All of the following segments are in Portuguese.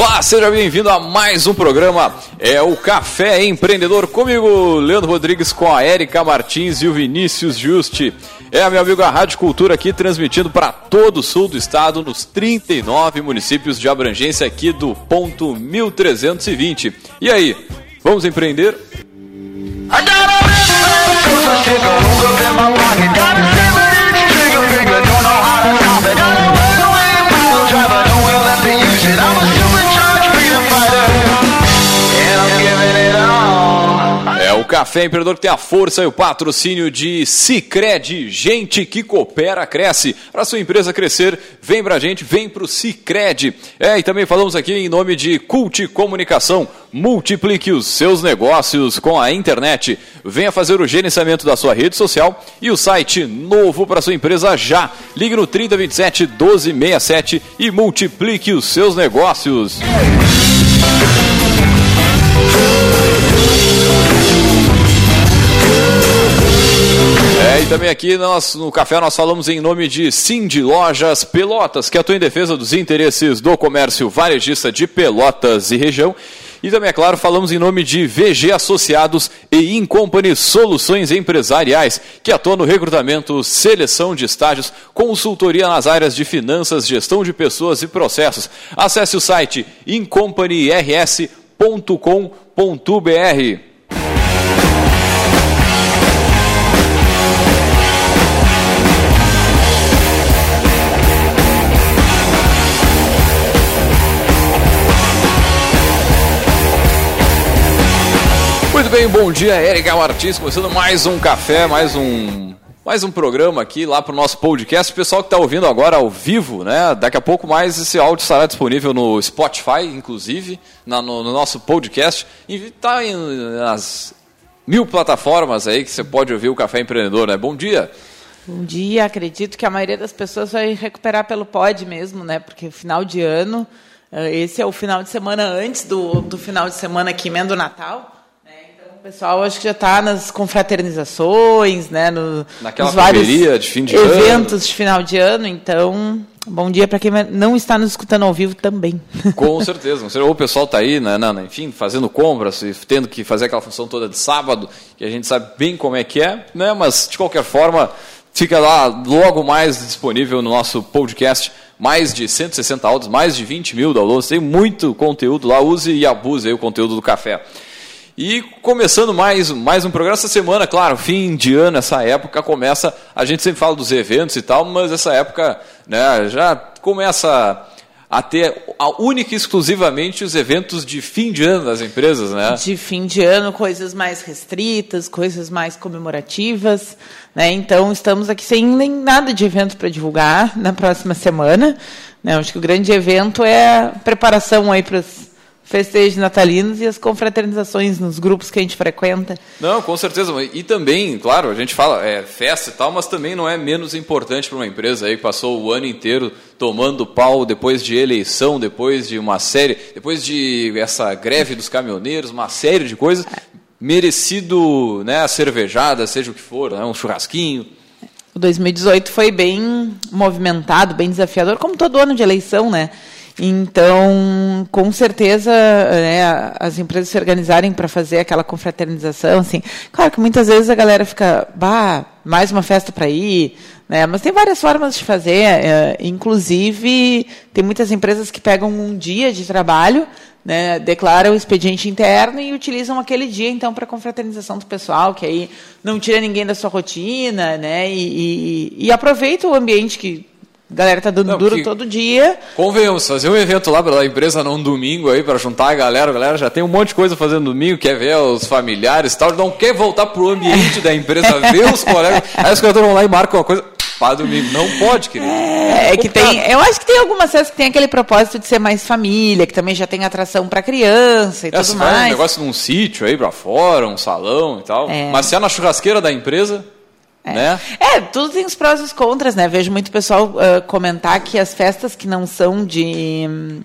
Olá, seja bem-vindo a mais um programa. É o Café Empreendedor comigo, Leandro Rodrigues, com a Érica Martins e o Vinícius Justi. É, meu amigo, a Rádio Cultura aqui transmitindo para todo o sul do estado, nos 39 municípios de abrangência aqui do ponto 1320. E aí, vamos empreender? I Café Empreendedor que tem a força e o patrocínio de Cicred, gente que coopera, cresce. Para sua empresa crescer, vem pra gente, vem pro Cicred. É, e também falamos aqui em nome de Cult Comunicação. Multiplique os seus negócios com a internet. Venha fazer o gerenciamento da sua rede social e o site novo para sua empresa já. Ligue no 3027 1267 e multiplique os seus negócios. É, e também aqui nós, no café nós falamos em nome de Cindy Lojas Pelotas, que atua em defesa dos interesses do comércio varejista de Pelotas e região. E também, é claro, falamos em nome de VG Associados e Incompany Soluções Empresariais, que atua no recrutamento, seleção de estágios, consultoria nas áreas de finanças, gestão de pessoas e processos. Acesse o site incompanyrs.com.br. Muito bem, bom dia, Érica Martins, começando mais um café, mais um mais um programa aqui lá para o nosso podcast. O pessoal que está ouvindo agora ao vivo, né? Daqui a pouco mais esse áudio estará disponível no Spotify, inclusive, na, no, no, nosso podcast. Está nas mil plataformas aí que você pode ouvir o Café Empreendedor, né? Bom dia! Bom dia, acredito que a maioria das pessoas vai recuperar pelo pod mesmo, né? Porque final de ano, eh, esse é o final de semana antes do, do final de semana que emenda o Natal. O pessoal acho que já está nas confraternizações, né, no, Naquela nos vários de fim de eventos ano. de final de ano. Então, bom dia para quem não está nos escutando ao vivo também. Com certeza. Ou o pessoal está aí, né, né, enfim, fazendo compras, tendo que fazer aquela função toda de sábado, que a gente sabe bem como é que é, né, mas de qualquer forma, fica lá logo mais disponível no nosso podcast mais de 160 áudios, mais de 20 mil downloads, tem muito conteúdo lá, use e abuse o conteúdo do café. E começando mais, mais um programa essa semana, claro, fim de ano, essa época começa, a gente sempre fala dos eventos e tal, mas essa época né, já começa a ter a única e exclusivamente os eventos de fim de ano das empresas, né? De fim de ano, coisas mais restritas, coisas mais comemorativas, né? Então estamos aqui sem nem nada de evento para divulgar na próxima semana. Né? Acho que o grande evento é a preparação aí para festejos natalinos e as confraternizações nos grupos que a gente frequenta. Não, com certeza. E também, claro, a gente fala é festa e tal, mas também não é menos importante para uma empresa aí que passou o ano inteiro tomando pau depois de eleição, depois de uma série, depois de essa greve dos caminhoneiros, uma série de coisas. Merecido, né, a cervejada, seja o que for, né, um churrasquinho. O 2018 foi bem movimentado, bem desafiador, como todo ano de eleição, né? Então, com certeza, né, as empresas se organizarem para fazer aquela confraternização, assim, claro que muitas vezes a galera fica, bah, mais uma festa para ir, né, mas tem várias formas de fazer, é, inclusive tem muitas empresas que pegam um dia de trabalho, né, declaram o expediente interno e utilizam aquele dia então para confraternização do pessoal, que aí não tira ninguém da sua rotina, né, e, e, e aproveita o ambiente que a galera tá dando não, duro todo dia. Convenhamos, fazer um evento lá pela empresa num domingo aí para juntar a galera, a galera já tem um monte de coisa fazendo domingo, quer ver os familiares e tal, não quer voltar pro ambiente da empresa, ver os colegas. Aí os caras vão lá e marcam uma coisa para domingo. Não pode, querido. É, é que tem. Eu acho que tem algumas festas que tem aquele propósito de ser mais família, que também já tem atração para criança e é, tudo mais. Faz um negócio num sítio aí para fora, um salão e tal. É. Mas se é na churrasqueira da empresa. É. Né? é, tudo tem os prós e os contras, né? Vejo muito pessoal uh, comentar que as festas que não são de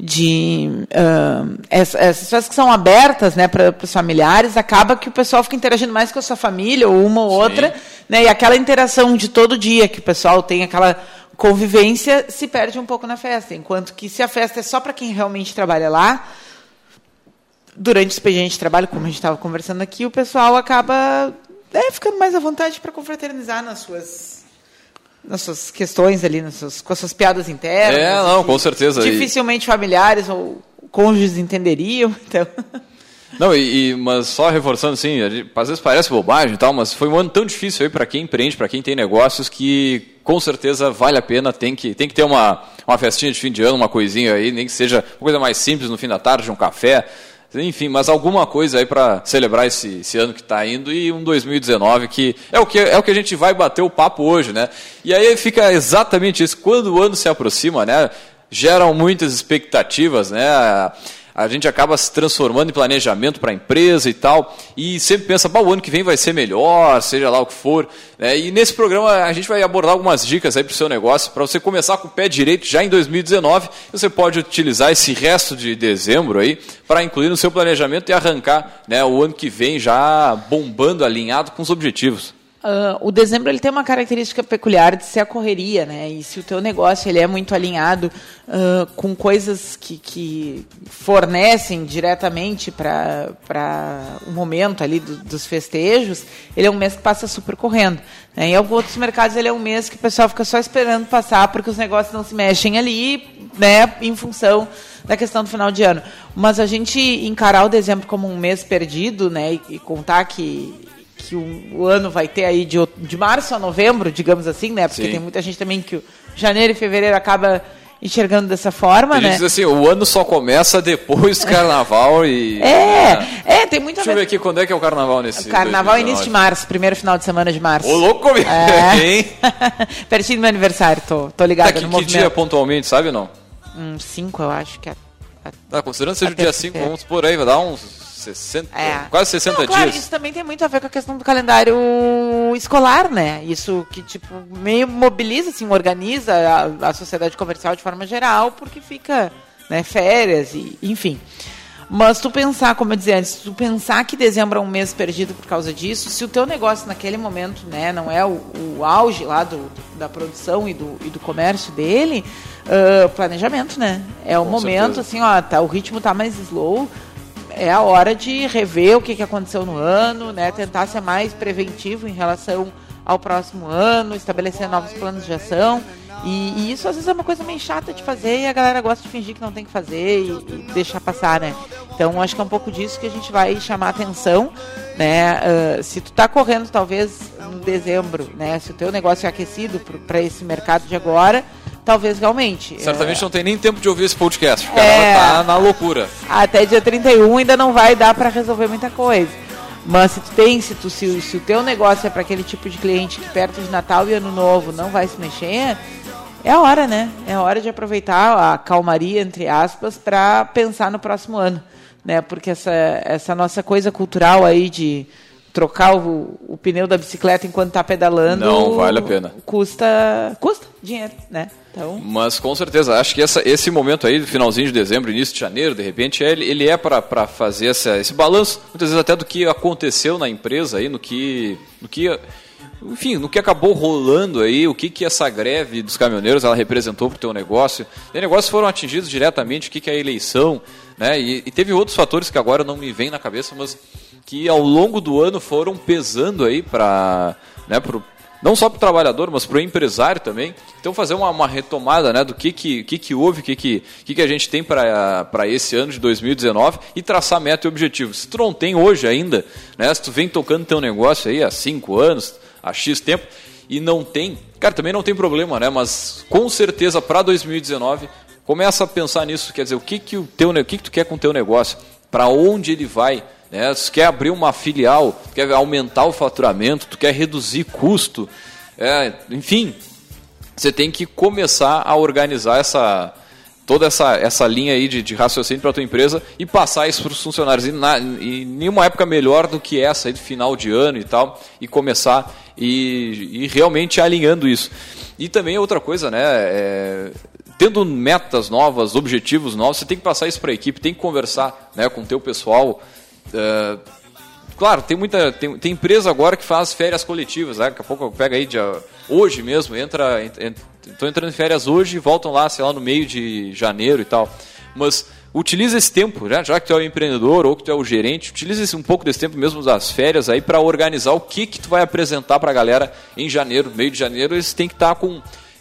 de uh, essas festas que são abertas né, para os familiares, acaba que o pessoal fica interagindo mais com a sua família, ou uma ou Sim. outra, né, e aquela interação de todo dia, que o pessoal tem aquela convivência se perde um pouco na festa. Enquanto que se a festa é só para quem realmente trabalha lá, durante o expediente de trabalho, como a gente estava conversando aqui, o pessoal acaba é, ficando mais à vontade para confraternizar nas suas nas suas questões ali, nas suas, com as suas piadas internas. É, não, com certeza. Dificilmente familiares ou cônjuges entenderiam. Então. Não, e, e, mas só reforçando assim, às vezes parece bobagem e tal, mas foi um ano tão difícil aí para quem empreende, para quem tem negócios, que com certeza vale a pena, tem que, tem que ter uma, uma festinha de fim de ano, uma coisinha aí, nem que seja uma coisa mais simples no fim da tarde, um café, enfim, mas alguma coisa aí para celebrar esse, esse, ano que está indo e um 2019 que é o que é o que a gente vai bater o papo hoje, né? E aí fica exatamente isso. Quando o ano se aproxima, né? Geram muitas expectativas, né? A gente acaba se transformando em planejamento para a empresa e tal, e sempre pensa, o ano que vem vai ser melhor, seja lá o que for. Né? E nesse programa a gente vai abordar algumas dicas aí para o seu negócio, para você começar com o pé direito já em 2019. Você pode utilizar esse resto de dezembro aí para incluir no seu planejamento e arrancar né, o ano que vem já bombando, alinhado com os objetivos. Uh, o dezembro ele tem uma característica peculiar de ser a correria, né? E se o teu negócio ele é muito alinhado uh, com coisas que, que fornecem diretamente para o momento ali do, dos festejos, ele é um mês que passa super correndo. Né? Em alguns outros mercados ele é um mês que o pessoal fica só esperando passar porque os negócios não se mexem ali, né? Em função da questão do final de ano. Mas a gente encarar o dezembro como um mês perdido, né? e, e contar que que o, o, ano vai ter aí de, de março a novembro, digamos assim, né? Porque Sim. tem muita gente também que janeiro e fevereiro acaba enxergando dessa forma, tem né? Diz assim, o ano só começa depois do carnaval e. É, né? é, tem muita Deixa eu ver aqui quando é que é o carnaval nesse. O carnaval é início de março, primeiro final de semana de março. Ô, louco é. hein? Pertinho do meu aniversário, tô, tô ligado tá, no que, movimento. Que dia pontualmente, sabe ou não? Um 5, eu acho que é. Ah, considerando que seja o dia 5, vamos por aí, vai dar uns 60, é. quase 60 Não, claro, dias. Isso também tem muito a ver com a questão do calendário escolar, né? Isso que, tipo, meio mobiliza, assim, organiza a, a sociedade comercial de forma geral, porque fica, né, férias e, enfim. Mas tu pensar, como eu dizia antes, tu pensar que dezembro é um mês perdido por causa disso, se o teu negócio naquele momento, né, não é o, o auge lá do, da produção e do, e do comércio dele, uh, planejamento, né? É o Com momento, certeza. assim, ó, tá, o ritmo tá mais slow, é a hora de rever o que, que aconteceu no ano, né? Tentar ser mais preventivo em relação ao próximo ano, estabelecer novos planos de ação. E, e, isso às vezes é uma coisa meio chata de fazer e a galera gosta de fingir que não tem que fazer e, e deixar passar, né? Então acho que é um pouco disso que a gente vai chamar atenção, né? Uh, se tu tá correndo talvez em dezembro, né? Se o teu negócio é aquecido para esse mercado de agora, talvez realmente. Certamente é... não tem nem tempo de ouvir esse podcast, porque é... ela tá na loucura. Até dia 31 ainda não vai dar para resolver muita coisa. Mas se tu tem, se, tu, se, se o teu negócio é para aquele tipo de cliente que perto de Natal e Ano Novo não vai se mexer, é a hora, né? É a hora de aproveitar a calmaria, entre aspas, para pensar no próximo ano. Né? Porque essa, essa nossa coisa cultural aí de trocar o, o pneu da bicicleta enquanto está pedalando. Não vale a pena. Custa, custa dinheiro, né? Então... Mas com certeza, acho que essa, esse momento aí, finalzinho de dezembro, início de janeiro, de repente, ele, ele é para fazer essa, esse balanço, muitas vezes até do que aconteceu na empresa aí, no que. No que enfim, no que acabou rolando aí, o que, que essa greve dos caminhoneiros ela representou para o teu negócio. E negócios foram atingidos diretamente, o que, que é a eleição, né? E, e, teve outros fatores que agora não me vêm na cabeça, mas que ao longo do ano foram pesando aí para né, não só para o trabalhador, mas para o empresário também. Então fazer uma, uma, retomada né, do que, que, que, que houve, o que, que, que, que a gente tem para esse ano de 2019 e traçar meta e objetivo. Se tu não tem hoje ainda, né, se tu vem tocando teu negócio aí há 5 anos, há X tempo, e não tem, cara, também não tem problema, né? Mas com certeza para 2019 começa a pensar nisso, quer dizer, o que que o teu, o que que tu quer com o teu negócio, para onde ele vai, né? Se quer abrir uma filial, quer aumentar o faturamento, tu quer reduzir custo, é, enfim, você tem que começar a organizar essa toda essa, essa linha aí de, de raciocínio para tua empresa e passar isso para os funcionários. E, na, e nenhuma época melhor do que essa aí de final de ano e tal, e começar e, e realmente alinhando isso. E também outra coisa, né? É, tendo metas novas, objetivos novos, você tem que passar isso para a equipe, tem que conversar né, com o teu pessoal. Uh, claro, tem muita. Tem, tem empresa agora que faz férias coletivas, né? Daqui a pouco pega aí dia, hoje mesmo, entra. Estão entrando em férias hoje e voltam lá, sei lá, no meio de janeiro e tal. Mas utiliza esse tempo, né? já que tu é o empreendedor ou que tu é o gerente, utiliza um pouco desse tempo mesmo das férias aí para organizar o que que tu vai apresentar para a galera em janeiro, meio de janeiro, eles têm que estar tá com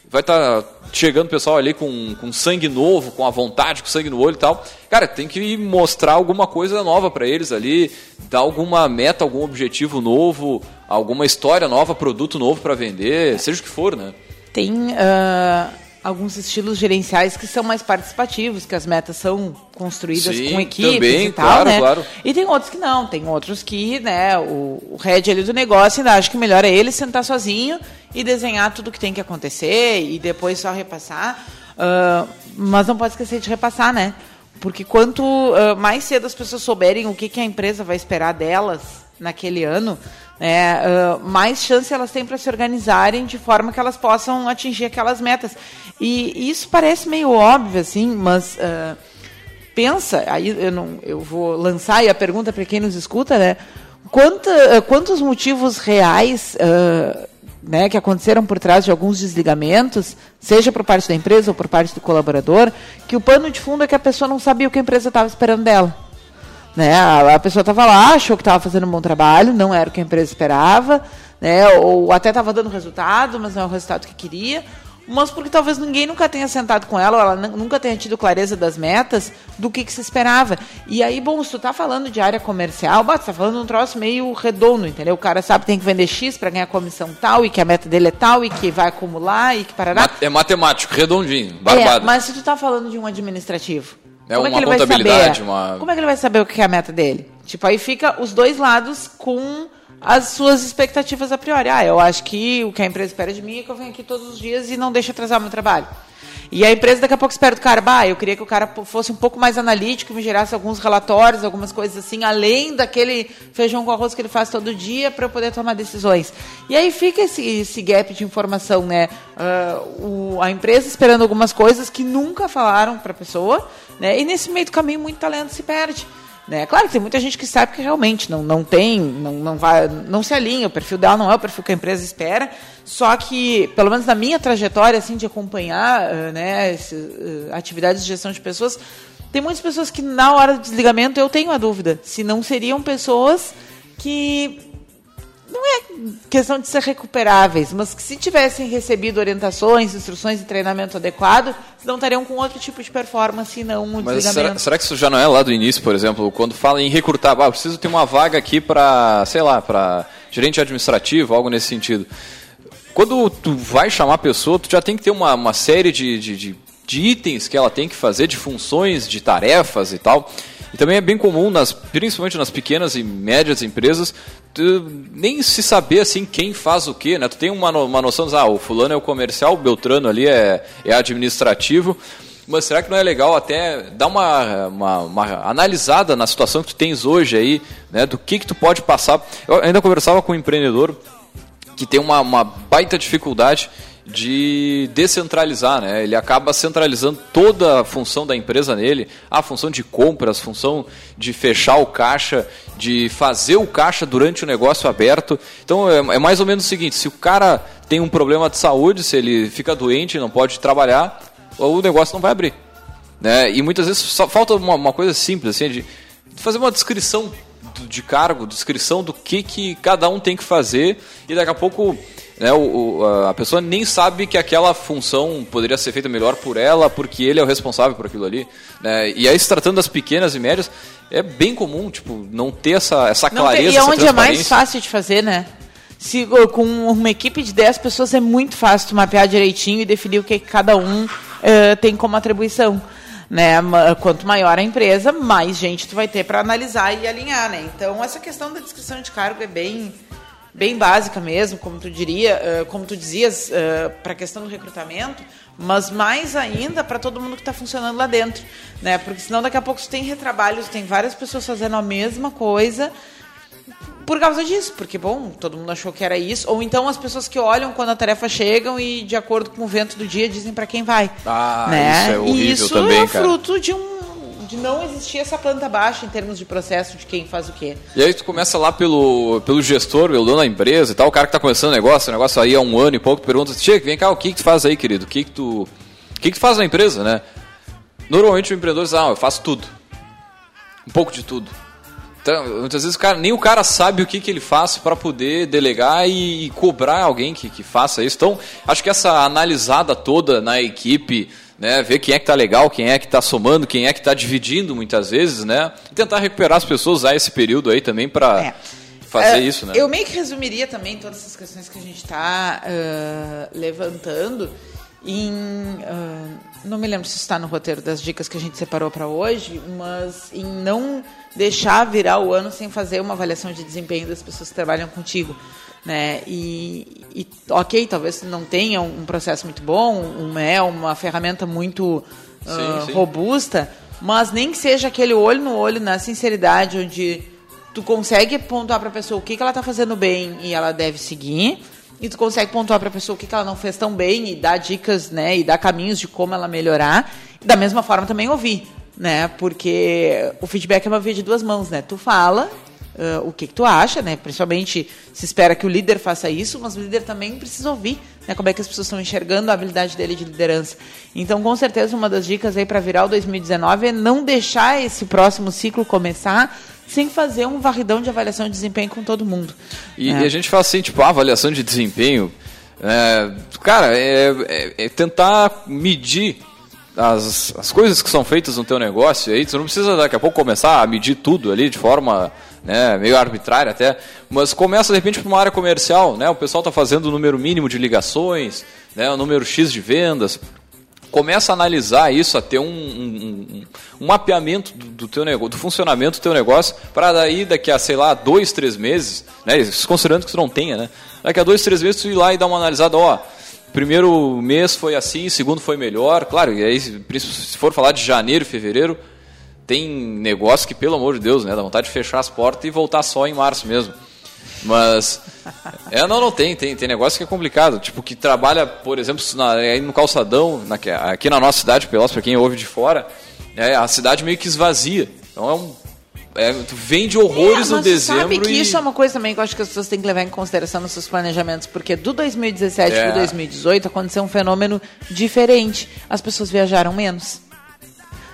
vai estar tá chegando o pessoal ali com, com sangue novo, com a vontade, com sangue no olho e tal. Cara, tem que mostrar alguma coisa nova para eles ali, dar alguma meta, algum objetivo novo, alguma história nova, produto novo para vender, seja o que for, né? Tem uh, alguns estilos gerenciais que são mais participativos, que as metas são construídas Sim, com equipes também, e tal, claro, né? Claro. E tem outros que não, tem outros que, né, o, o head ali do negócio ainda acha que melhor é ele sentar sozinho e desenhar tudo o que tem que acontecer e depois só repassar. Uh, mas não pode esquecer de repassar, né? Porque quanto uh, mais cedo as pessoas souberem o que, que a empresa vai esperar delas naquele ano, né, uh, mais chance elas têm para se organizarem de forma que elas possam atingir aquelas metas. E, isso parece meio óbvio, assim, mas uh, pensa, aí eu, não, eu vou lançar aí a pergunta para quem nos escuta, né? Uh, quantos motivos reais né, que aconteceram por trás de alguns desligamentos, seja por parte da empresa ou por parte do colaborador, que o pano de fundo é que a pessoa não sabia o que a empresa estava esperando dela. Né? A, a pessoa estava lá, achou que estava fazendo um bom trabalho, não era o que a empresa esperava, né? ou até estava dando resultado, mas não é o resultado que queria, mas porque talvez ninguém nunca tenha sentado com ela, ou ela nunca tenha tido clareza das metas, do que, que se esperava. E aí, bom, se tu tá falando de área comercial, bah, tu tá falando de um troço meio redondo, entendeu? O cara sabe que tem que vender X para ganhar comissão tal, e que a meta dele é tal, e que vai acumular, e que parará. É matemático, redondinho, barbado. É, mas se tu tá falando de um administrativo, é como uma é que ele contabilidade, vai saber? uma... Como é que ele vai saber o que é a meta dele? Tipo, aí fica os dois lados com as suas expectativas a priori. Ah, eu acho que o que a empresa espera de mim é que eu venha aqui todos os dias e não deixe atrasar meu trabalho. E a empresa daqui a pouco espera do cara, bah, eu queria que o cara fosse um pouco mais analítico, me gerasse alguns relatórios, algumas coisas assim, além daquele feijão com arroz que ele faz todo dia para eu poder tomar decisões. E aí fica esse, esse gap de informação, né? Uh, o, a empresa esperando algumas coisas que nunca falaram para a pessoa, né? E nesse meio do caminho muito talento se perde. Né? Claro que tem muita gente que sabe que realmente não, não tem, não, não, vai, não se alinha, o perfil dela não é o perfil que a empresa espera, só que, pelo menos na minha trajetória assim, de acompanhar uh, né, esse, uh, atividades de gestão de pessoas, tem muitas pessoas que na hora do desligamento eu tenho a dúvida se não seriam pessoas que não é questão de ser recuperáveis, mas que se tivessem recebido orientações, instruções e treinamento adequado, não estariam com outro tipo de performance e não um mas será, será, que isso já não é lá do início, por exemplo, quando fala em recrutar, ah, preciso ter uma vaga aqui para, sei lá, para gerente administrativo, algo nesse sentido. Quando tu vai chamar a pessoa, tu já tem que ter uma, uma série de, de, de, de itens que ela tem que fazer, de funções, de tarefas e tal. E também é bem comum, nas, principalmente nas pequenas e médias empresas, nem se saber assim quem faz o quê, né? Tu tem uma, uma noção ah, o fulano é o comercial, o Beltrano ali é, é administrativo, mas será que não é legal até dar uma, uma, uma, analisada na situação que tu tens hoje aí, né? Do que que tu pode passar. Eu ainda conversava com um empreendedor que tem uma, uma baita dificuldade de descentralizar, né? Ele acaba centralizando toda a função da empresa nele, a função de compras, função de fechar o caixa, de fazer o caixa durante o negócio aberto. Então é, é mais ou menos o seguinte: se o cara tem um problema de saúde, se ele fica doente, não pode trabalhar, o negócio não vai abrir, né? E muitas vezes só falta uma, uma coisa simples assim de fazer uma descrição de cargo, descrição do que, que cada um tem que fazer e daqui a pouco né, o, a pessoa nem sabe que aquela função poderia ser feita melhor por ela, porque ele é o responsável por aquilo ali. Né? E aí, se tratando das pequenas e médias, é bem comum, tipo, não ter essa, essa clareza. e é onde é mais fácil de fazer, né? Se, com uma equipe de 10 pessoas é muito fácil tu mapear direitinho e definir o que cada um uh, tem como atribuição. Né? Quanto maior a empresa, mais gente tu vai ter para analisar e alinhar. Né? Então, essa questão da descrição de cargo é bem, bem básica mesmo, como tu diria, uh, como tu dizias, uh, para a questão do recrutamento, mas mais ainda para todo mundo que está funcionando lá dentro, né? Porque senão daqui a pouco tu tem retrabalhos, tem várias pessoas fazendo a mesma coisa por causa disso, porque bom, todo mundo achou que era isso, ou então as pessoas que olham quando a tarefa chegam e de acordo com o vento do dia dizem para quem vai, ah, né? Isso é horrível e isso também, é fruto de um de não existir essa planta baixa em termos de processo de quem faz o quê. E aí tu começa lá pelo, pelo gestor, pelo dono da empresa e tal, o cara que está começando o negócio, o negócio aí há um ano e pouco, tu pergunta, Chega, vem cá, o que, que tu faz aí, querido? O que, que tu. O que, que tu faz na empresa, né? Normalmente o empreendedor diz, ah, eu faço tudo. Um pouco de tudo. Então, muitas vezes o cara, nem o cara sabe o que, que ele faz para poder delegar e, e, cobrar alguém que, que faça isso. Então, acho que essa analisada toda na equipe, né, ver quem é que está legal, quem é que está somando, quem é que está dividindo muitas vezes, né, tentar recuperar as pessoas, usar esse período aí também para é. fazer é, isso. Né? Eu meio que resumiria também todas essas questões que a gente está uh, levantando em. Uh, não me lembro se está no roteiro das dicas que a gente separou para hoje, mas em não deixar virar o ano sem fazer uma avaliação de desempenho das pessoas que trabalham contigo. Né? E, e ok, talvez não tenha um processo muito bom, um, é uma ferramenta muito uh, sim, sim. robusta, mas nem que seja aquele olho no olho, na sinceridade, onde tu consegue pontuar para a pessoa o que, que ela está fazendo bem e ela deve seguir, e tu consegue pontuar para a pessoa o que, que ela não fez tão bem e dar dicas, né, e dar caminhos de como ela melhorar. E da mesma forma também ouvir, né? Porque o feedback é uma via de duas mãos, né? Tu fala uh, o que, que, tu acha, né? Principalmente se espera que o líder faça isso, mas o líder também precisa ouvir, né? Como é que as pessoas estão enxergando a habilidade dele de liderança. Então, com certeza, uma das dicas aí para virar o 2019 é não deixar esse próximo ciclo começar sem fazer um varridão de avaliação de desempenho com todo mundo. E, né? e a gente fala assim, tipo, a avaliação de desempenho, é, cara, é, é, é, tentar medir as, as coisas que são feitas no teu negócio, aí tu não precisa daqui a pouco começar a medir tudo ali de forma né, meio arbitrária até, mas começa de repente para uma área comercial, né, o pessoal está fazendo o número mínimo de ligações, né, o número X de vendas, começa a analisar isso, a ter um, um, um mapeamento do, do, teu negócio, do funcionamento do teu negócio, para daí, daqui a, sei lá, dois, três meses, né, considerando que tu não tenha, né, daqui a dois, três meses tu ir lá e dar uma analisada, ó, primeiro mês foi assim, segundo foi melhor, claro, e aí, se for falar de janeiro, fevereiro, tem negócio que, pelo amor de Deus, né, dá vontade de fechar as portas e voltar só em março mesmo. Mas. É, não, não tem, tem. Tem negócio que é complicado. Tipo, que trabalha, por exemplo, na, aí no calçadão, na, aqui na nossa cidade, Pelotas, para quem ouve de fora, é, a cidade meio que esvazia. Então é um. É, tu vende horrores é, no dezembro. Sabe que e... isso é uma coisa também que eu acho que as pessoas têm que levar em consideração nos seus planejamentos, porque do 2017 é. para 2018 aconteceu um fenômeno diferente. As pessoas viajaram menos.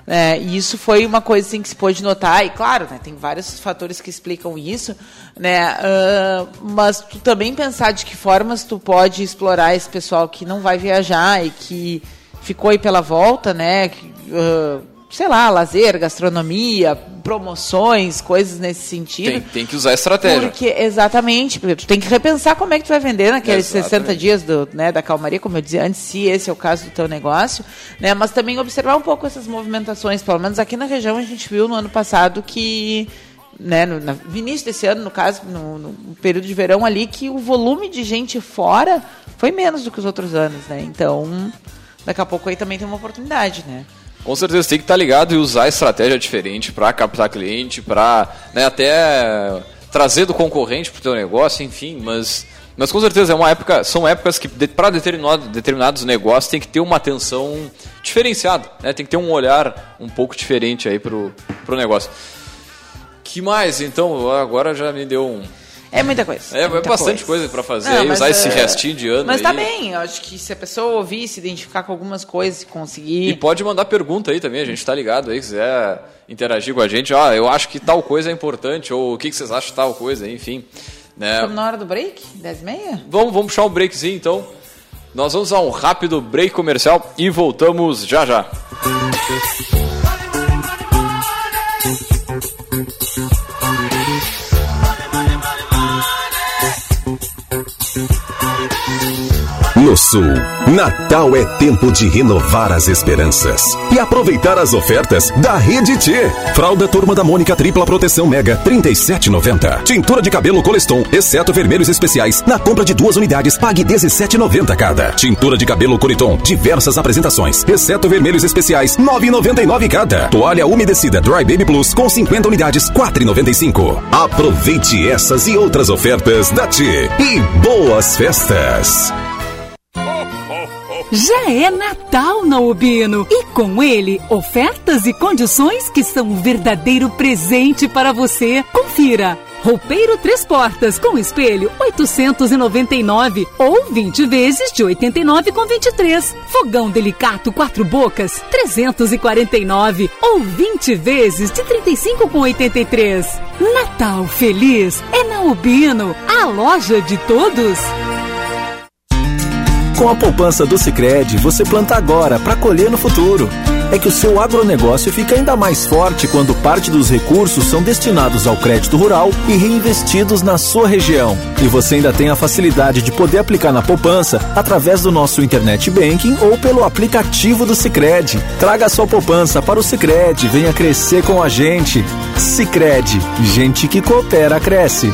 É, e isso foi uma coisa assim, que se pôde notar, e claro, né, tem vários fatores que explicam isso, né, uh, mas tu também pensar de que formas tu pode explorar esse pessoal que não vai viajar e que ficou aí pela volta, né, que, uh, sei lá, lazer, gastronomia, promoções, coisas nesse sentido. Tem, tem que usar estratégia. Porque, exatamente, porque tu tem que repensar como é que tu vai vender naqueles exatamente. 60 dias do, né, da calmaria, como eu dizia antes, se esse é o caso do teu negócio, né, mas também observar um pouco essas movimentações, pelo menos aqui na região a gente viu no ano passado que né, no, no início desse ano, no caso, no, no, período de verão ali, que o volume de gente fora foi menos do que os outros anos, né? Então, daqui a pouco aí também tem uma oportunidade, né? Com certeza tem que estar ligado e usar estratégia diferente para captar cliente, para né, até trazer do concorrente para o teu negócio, enfim, mas mas com certeza é uma época, são épocas que para determinado, determinados negócios tem que ter uma atenção diferenciada, né? Tem que ter um olhar um pouco diferente aí pro, pro negócio. Que mais? Então, agora já me deu um é muita coisa. É, é muita bastante coisa, coisa para fazer, não, usar é... esse restinho de ano. Mas tá aí. tá bem, eu acho que se a pessoa ouvir, se identificar com algumas coisas conseguir. E pode mandar pergunta aí também, a gente tá ligado aí, quiser interagir com a gente, ó, eu acho que tal coisa é importante, ou o que, que vocês acham de tal coisa, enfim. Né? Estamos na hora do break? 10 e meia? Vamos, vamos puxar um breakzinho então. Nós vamos a um rápido break comercial e voltamos já já. No Sul, Natal é tempo de renovar as esperanças e aproveitar as ofertas da Rede T. Fralda Turma da Mônica Tripla Proteção Mega, 37,90. Tintura de cabelo Coleston, exceto vermelhos especiais. Na compra de duas unidades, pague 17,90 cada. Tintura de cabelo Coriton, diversas apresentações, exceto vermelhos especiais, 9,99 cada. Toalha umedecida Dry Baby Plus com 50 unidades, 4,95. Aproveite essas e outras ofertas da T. E boas festas! Já é Natal na Ubino e com ele ofertas e condições que são um verdadeiro presente para você. Confira. Roupeiro três portas com espelho 899 ou 20 vezes de 89 com 23. Fogão delicato quatro bocas 349 ou 20 vezes de 35 com 83. Natal feliz é na Ubino, a loja de todos. Com a poupança do Sicredi, você planta agora para colher no futuro. É que o seu agronegócio fica ainda mais forte quando parte dos recursos são destinados ao crédito rural e reinvestidos na sua região. E você ainda tem a facilidade de poder aplicar na poupança através do nosso internet banking ou pelo aplicativo do Sicredi. Traga sua poupança para o Sicredi, venha crescer com a gente. Sicredi, gente que coopera cresce.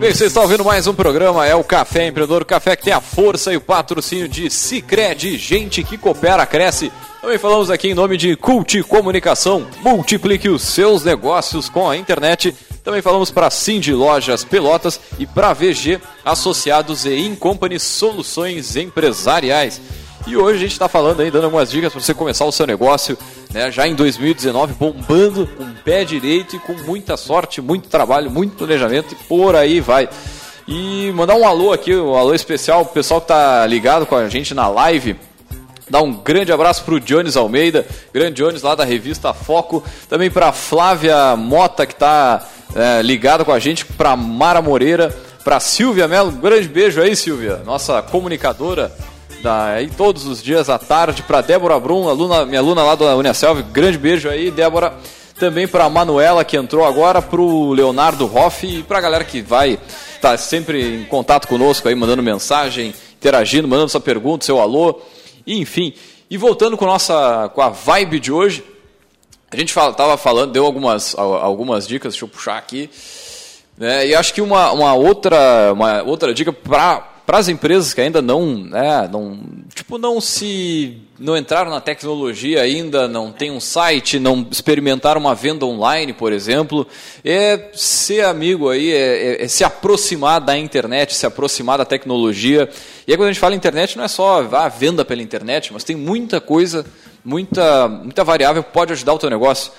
Bem, vocês estão ouvindo mais um programa, é o Café Empreendedor, o café que tem a força e o patrocínio de Cicred, gente que coopera, cresce. Também falamos aqui em nome de Cult Comunicação, multiplique os seus negócios com a internet. Também falamos para Cindy Lojas Pelotas e para VG Associados e Incompany Soluções Empresariais. E hoje a gente está falando aí, dando algumas dicas para você começar o seu negócio, né, já em 2019, bombando, com pé direito e com muita sorte, muito trabalho, muito planejamento e por aí vai. E mandar um alô aqui, um alô especial pro pessoal que tá ligado com a gente na live. Dar um grande abraço para o Jones Almeida, grande Jones lá da revista Foco. Também para Flávia Mota, que está é, ligada com a gente, para Mara Moreira, para Silvia Mello. Um grande beijo aí, Silvia, nossa comunicadora. Da, aí todos os dias à tarde para Débora Brum, aluna, minha aluna lá da Unicelv, grande beijo aí, Débora. Também para a Manuela que entrou agora, para o Leonardo Hoff e para a galera que vai estar tá sempre em contato conosco aí, mandando mensagem, interagindo, mandando sua pergunta, seu alô. Enfim, e voltando com, nossa, com a vibe de hoje, a gente fala, falando, deu algumas, algumas dicas, deixa eu puxar aqui. Né, e acho que uma, uma, outra, uma outra dica para para as empresas que ainda não, né, não, tipo, não se, não entraram na tecnologia ainda, não tem um site, não experimentaram uma venda online, por exemplo, é ser amigo aí, é, é, é se aproximar da internet, se aproximar da tecnologia. E aí quando a gente fala internet, não é só a venda pela internet, mas tem muita coisa, muita, muita variável que pode ajudar o teu negócio.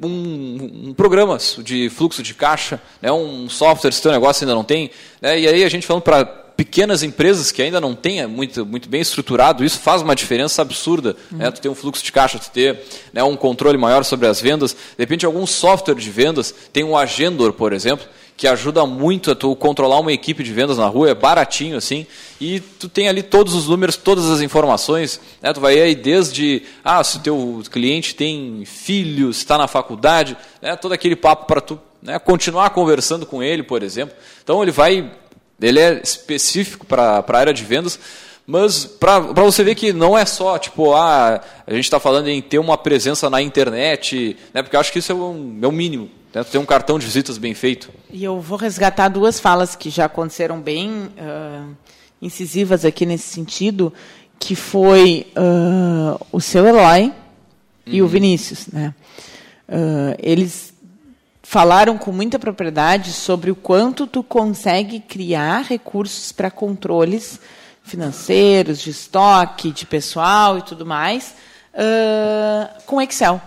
Um, um, programas de fluxo de caixa, né, um software se teu negócio ainda não tem. Né, e aí a gente falando para pequenas empresas que ainda não tenha muito, muito bem estruturado, isso faz uma diferença absurda. Uhum. Né? Tu ter um fluxo de caixa, tu ter né, um controle maior sobre as vendas. De repente, algum software de vendas, tem um Agendor, por exemplo, que ajuda muito a tu controlar uma equipe de vendas na rua, é baratinho assim, e tu tem ali todos os números, todas as informações, né? tu vai aí desde, ah, se o teu cliente tem filhos, está na faculdade, né? todo aquele papo para tu né? continuar conversando com ele, por exemplo. Então ele vai ele é específico para a área de vendas, mas para você ver que não é só, tipo, ah, a gente está falando em ter uma presença na internet, né, porque eu acho que isso é, um, é o mínimo. Né, ter um cartão de visitas bem feito. E eu vou resgatar duas falas que já aconteceram bem uh, incisivas aqui nesse sentido, que foi uh, o seu Eloy uhum. e o uhum. Vinícius. Né? Uh, eles falaram com muita propriedade sobre o quanto tu consegue criar recursos para controles financeiros, de estoque, de pessoal e tudo mais, uh, com Excel.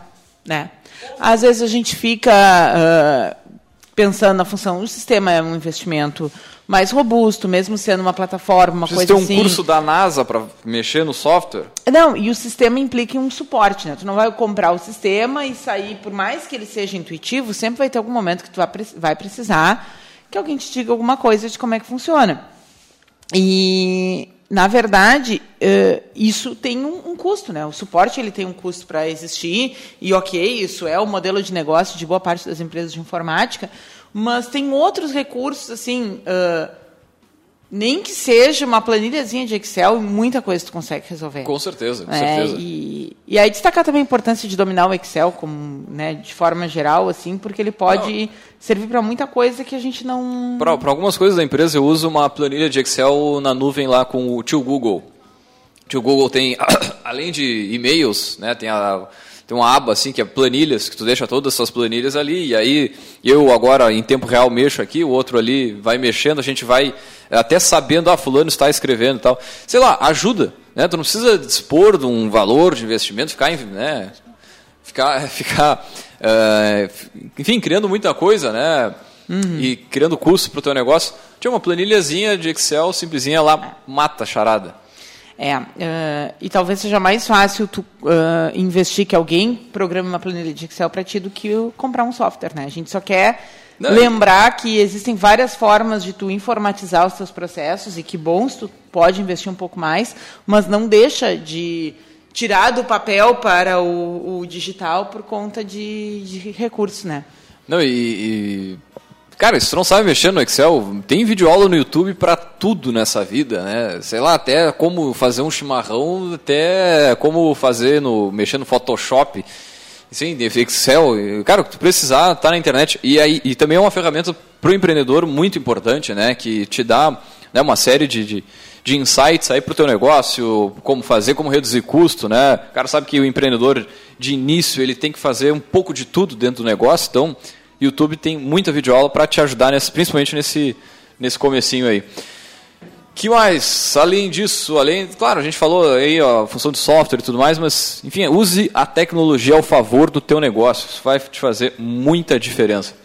Né? Às vezes a gente fica uh, pensando na função, o sistema é um investimento mais robusto, mesmo sendo uma plataforma, uma Precisa coisa ter um assim. curso da NASA para mexer no software? Não, e o sistema implica um suporte, né? Tu não vai comprar o sistema e sair, por mais que ele seja intuitivo, sempre vai ter algum momento que tu vai precisar que alguém te diga alguma coisa de como é que funciona. E na verdade, uh, isso tem um, um, custo, né? O suporte ele tem um custo para existir e ok, isso é o modelo de negócio de boa parte das empresas de informática, mas tem outros recursos assim. Uh, nem que seja uma planilhazinha de Excel, muita coisa tu consegue resolver. Com certeza, com é, certeza. E, e aí destacar também a importância de dominar o Excel como, né, de forma geral, assim, porque ele pode não. servir para muita coisa que a gente não. Para algumas coisas da empresa eu uso uma planilha de Excel na nuvem lá com o tio Google. O tio Google tem, além de e-mails, né, tem a tem uma aba assim que é planilhas, que tu deixa todas as suas planilhas ali, e aí eu agora em tempo real mexo aqui, o outro ali vai mexendo, a gente vai até sabendo, ah, fulano está escrevendo e tal. Sei lá, ajuda, né? Tu não precisa dispor de um valor de investimento, ficar, né? ficar, ficar uh, enfim, criando muita coisa, né? Uhum. E criando custo para o teu negócio. Tinha uma planilhazinha de Excel simplesinha lá, mata a charada. É, uh, e talvez seja mais fácil tu uh, investir que alguém programe uma planilha de Excel para ti do que comprar um software, né? A gente só quer Não, lembrar que existem várias formas de tu informatizar os teus processos e que bons tu pode investir um pouco mais, mas não deixa de tirar do papel para o, o digital por conta de, de recursos, né? Não, e, e Cara, se tu não sabe mexer no Excel, tem vídeo aula no YouTube para tudo nessa vida, né? Sei lá, até como fazer um chimarrão, até como fazer no mexer no Photoshop. Sim, Excel, cara, o que tu precisar tá na internet. E aí e também é uma ferramenta para o empreendedor muito importante, né? Que te dá né, uma série de, de, de insights aí para o teu negócio, como fazer, como reduzir custo, né? O cara sabe que o empreendedor de início ele tem que fazer um pouco de tudo dentro do negócio, então YouTube tem muita videoaula para te ajudar, nesse, principalmente nesse, nesse comecinho aí. Que mais? Além disso, além, claro, a gente falou aí ó, a função de software e tudo mais, mas enfim, use a tecnologia ao favor do teu negócio. Isso vai te fazer muita diferença.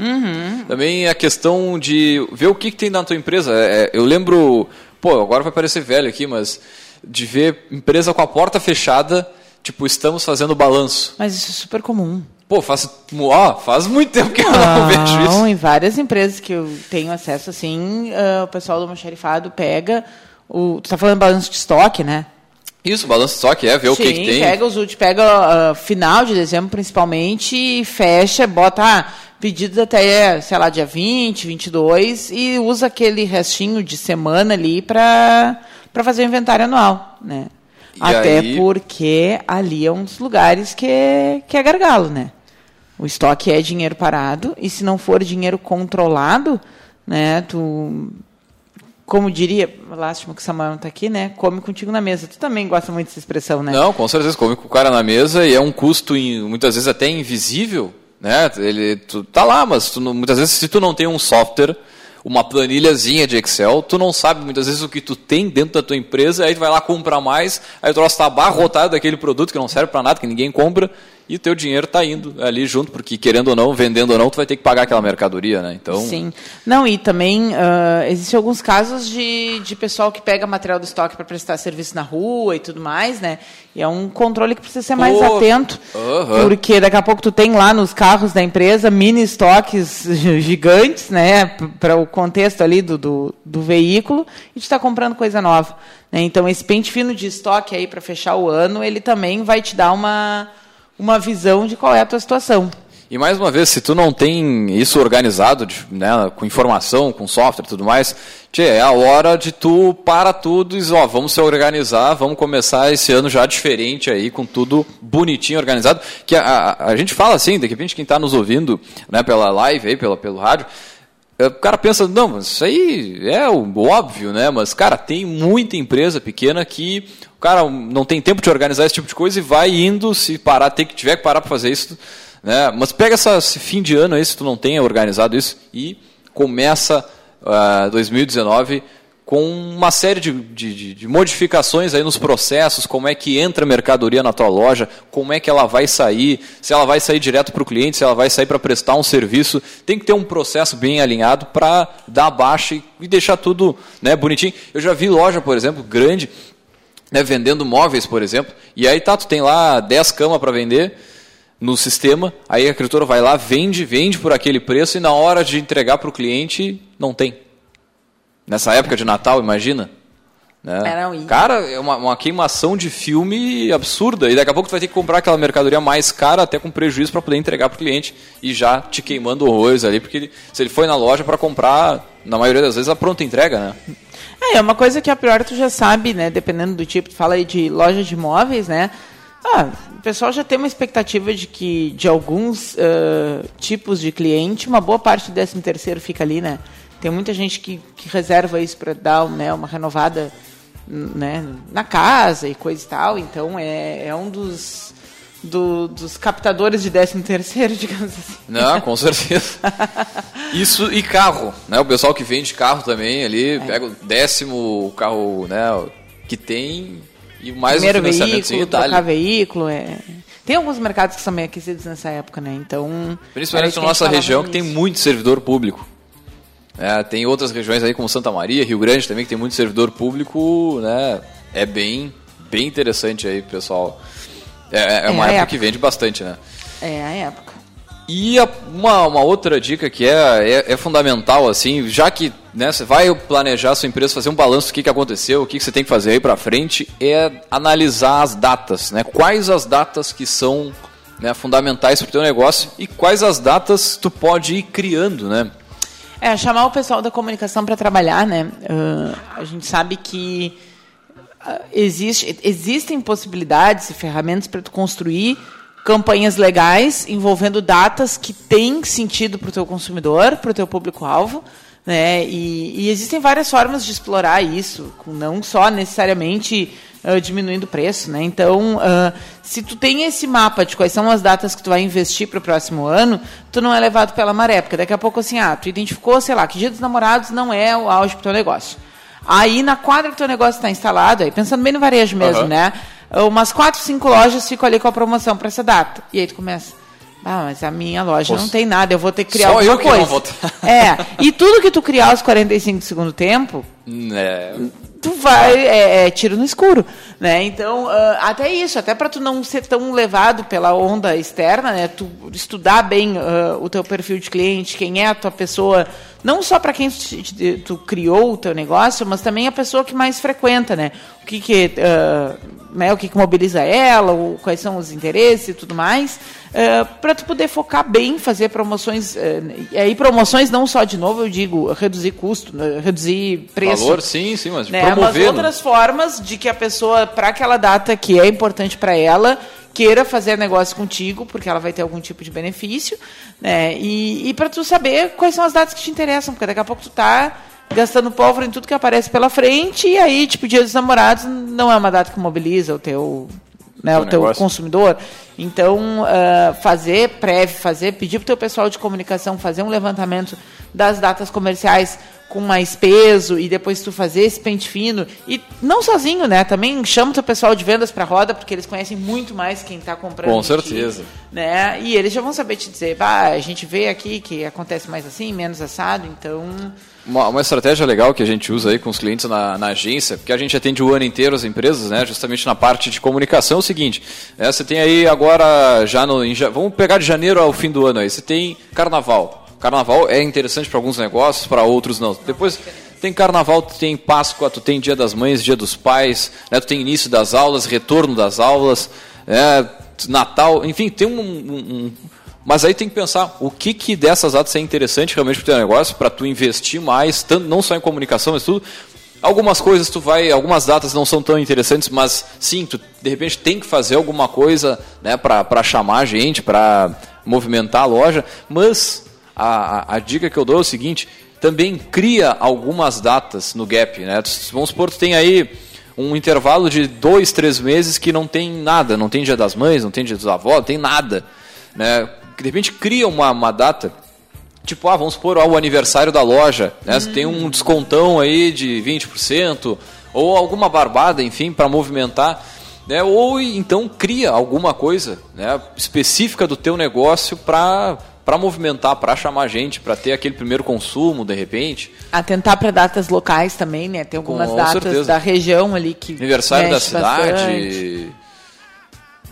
Uhum. Também a questão de ver o que, que tem na tua empresa. É, eu lembro, pô, agora vai parecer velho aqui, mas de ver empresa com a porta fechada, tipo, estamos fazendo balanço. Mas isso é super comum. Pô, faz, ó, faz muito tempo que eu não, vejo isso. Em várias empresas que eu tenho acesso, assim, uh, o pessoal do almoxarifado pega. O, tu está falando balanço de estoque, né? Isso, balanço de estoque, é, ver Sim, o que, que tem. pega os últimos, pega uh, final de dezembro principalmente, e fecha, bota ah, pedidos até, sei lá, dia 20, 22, e usa aquele restinho de semana ali para fazer o inventário anual, né? E Até aí... porque ali é um dos lugares que é, que é gargalo, né? O estoque é dinheiro parado e se não for dinheiro controlado, né, tu como diria, lástima que o Samuel não está aqui, né? Come contigo na mesa. Tu também gosta muito dessa expressão, né? Não, com certeza, come com o cara na mesa e é um custo, muitas vezes até invisível, né? Ele, tu tá lá, mas tu, muitas vezes se tu não tem um software, uma planilhazinha de Excel, tu não sabe muitas vezes o que tu tem dentro da tua empresa, aí tu vai lá comprar mais, aí o troço está abarrotado daquele produto que não serve para nada, que ninguém compra, e o teu dinheiro está indo ali junto, porque querendo ou não, vendendo ou não, tu vai ter que pagar aquela mercadoria, né? Então... Sim. Não, e também uh, existem alguns casos de, de pessoal que pega material do estoque para prestar serviço na rua e tudo mais, né? E é um controle que precisa ser mais atento, uh -huh. porque daqui a pouco tu tem lá nos carros da empresa mini estoques gigantes, né? Para o contexto ali do, do, do veículo, e tu está comprando coisa nova. Né? Então, esse pente fino de estoque aí para fechar o ano, ele também vai te dar uma uma visão de qual é a tua situação. E mais uma vez, se tu não tem isso organizado, né, com informação, com software e tudo mais, tchê, é a hora de tu para tudo e ó, vamos se organizar, vamos começar esse ano já diferente aí, com tudo bonitinho, organizado. Que a, a, a gente fala assim, de repente quem está nos ouvindo né, pela live aí, pela, pelo rádio, o cara pensa, não, isso aí é óbvio, né? Mas, cara, tem muita empresa pequena que cara não tem tempo de organizar esse tipo de coisa e vai indo, se parar, tem que tiver que parar para fazer isso, Né? Mas pega essa, esse fim de ano aí, se tu não tenha organizado isso, e começa uh, 2019 com uma série de, de, de, modificações aí nos processos, como é que entra a mercadoria na tua loja, como é que ela vai sair, se ela vai sair direto para o cliente, se ela vai sair para prestar um serviço, tem que ter um processo bem alinhado para dar baixa e, e deixar tudo né, bonitinho. Eu já vi loja, por exemplo, grande, né, vendendo móveis, por exemplo, e aí tá, tu tem lá 10 camas para vender no sistema, aí a escritora vai lá, vende, vende por aquele preço e na hora de entregar para o cliente não tem. Nessa época de Natal, imagina? Né? Cara, é uma, uma, queimação de filme absurda. E daqui a pouco tu vai ter que comprar aquela mercadoria mais cara, até com prejuízo, para poder entregar para o cliente e já te queimando horrores ali, porque ele, se ele foi na loja para comprar, na maioria das vezes, a pronta entrega, né? É, é uma coisa que a priori tu já sabe, né? Dependendo do tipo, tu fala aí de loja de imóveis, né? Ah, o pessoal já tem uma expectativa de que de alguns uh, tipos de cliente, uma boa parte do 13 terceiro fica ali, né? Tem muita gente que, que reserva isso para dar né, uma renovada né, na casa e coisa e tal. Então é, é um dos, do, dos captadores de 13 terceiro, digamos assim. Não, com certeza. Isso e carro, né? O pessoal que vende carro também ali, é. pega o décimo carro né, que tem e mais Primeiro um veículo, trocar veículo, é... Tem alguns mercados que são meio aquecidos nessa época, né? Então. Principalmente na nossa região, que tem muito servidor público. É, tem outras regiões aí como Santa Maria, Rio Grande também, que tem muito servidor público, né? É bem, bem interessante aí, pessoal. É, é, é uma época, época, que vende bastante, né? É a época. E a, uma, uma outra dica que é, é, é, fundamental, assim, já que né, você vai planejar a sua empresa, fazer um balanço do que, que aconteceu, o que, que você tem que fazer aí para frente, é analisar as datas, né? Quais as datas que são né, fundamentais para o teu negócio e quais as datas tu pode ir criando, né? É, chamar o pessoal da comunicação para trabalhar, né? Uh, a gente sabe que existe, existem possibilidades e ferramentas para tu construir campanhas legais envolvendo datas que têm sentido para o teu consumidor, para o teu público-alvo. Né? E, e, existem várias formas de explorar isso, não só necessariamente uh, diminuindo o preço. Né? Então, uh, se tu tem esse mapa de quais são as datas que tu vai investir para o próximo ano, tu não é levado pela maré, porque daqui a pouco assim, ah, tu identificou, sei lá, que dia dos namorados não é o auge para o teu negócio. Aí, na quadra que o teu negócio está instalado, aí, pensando bem no varejo mesmo, uhum. né? Umas quatro, cinco lojas ficam ali com a promoção para essa data. E aí tu começa ah, mas a minha loja Poxa. não tem nada, eu vou ter que criar Só alguma eu que coisa. Não vou... é, e tudo que tu criar aos 45 do segundo tempo, é. tu vai, é, é, tiro no escuro, né? Então, uh, até isso, até para tu não ser tão levado pela onda externa, né? Tu estudar bem uh, o teu perfil de cliente, quem é a tua pessoa, não só para quem tu, tu, criou o teu negócio, mas também a pessoa que mais frequenta, né? O que que, uh, né? O que, que mobiliza ela, o, quais são os interesses e tudo mais. Uh, para tu poder focar bem, fazer promoções, uh, e aí promoções não só de novo, eu digo, reduzir custo, né, reduzir preço. Valor, sim, sim, mas né, promover. Mas né? outras formas de que a pessoa, para aquela data que é importante para ela, queira fazer negócio contigo, porque ela vai ter algum tipo de benefício, né? E, e para tu saber quais são as datas que te interessam, porque daqui a pouco tu tá gastando pólvora em tudo que aparece pela frente, e aí, tipo, Dia dos Namorados não é uma data que mobiliza o teu né, o teu consumidor. Então, uh, fazer prévio, fazer, pedir para o teu pessoal de comunicação fazer um levantamento das datas comerciais com mais peso e depois tu fazer esse pente fino e não sozinho, né? Também chama o teu pessoal de vendas para roda porque eles conhecem muito mais quem está comprando. Com certeza. Ti, né? E eles já vão saber te dizer, bah, a gente vê aqui que acontece mais assim, menos assado, então uma, uma, estratégia legal que a gente usa aí com os clientes na, na, agência, porque a gente atende o ano inteiro as empresas, né, justamente na parte de comunicação, é o seguinte, é, você tem aí agora, já no, em, vamos pegar de janeiro ao fim do ano aí, você tem carnaval. Carnaval é interessante para alguns negócios, para outros não. Depois tem carnaval, tu tem Páscoa, tu tem Dia das Mães, Dia dos Pais, né, tu tem início das aulas, retorno das aulas, é, Natal, enfim, tem um, um mas aí tem que pensar o que, que dessas datas é interessante realmente para o teu negócio, para tu investir mais, tanto, não só em comunicação, mas tudo. Algumas coisas tu vai, algumas datas não são tão interessantes, mas sim, tu de repente tem que fazer alguma coisa né, para chamar gente, para movimentar a loja. Mas a, a, a, dica que eu dou é o seguinte: também cria algumas datas no gap. Né? Vamos supor, tu tem aí um intervalo de dois, três meses que não tem nada, não tem dia das mães, não tem dia dos avós, não tem nada. Né? de repente cria uma, uma data Tipo, ah, vamos supor o aniversário da loja, né? Hum. Tem um descontão aí de 20%, ou alguma barbada, enfim, para movimentar. Né? Ou então cria alguma coisa né, específica do teu negócio para para movimentar, para chamar gente, para ter aquele primeiro consumo, de repente. Atentar para datas locais também, né? Tem algumas Com datas certeza. da região ali que. Aniversário da cidade. Bastante.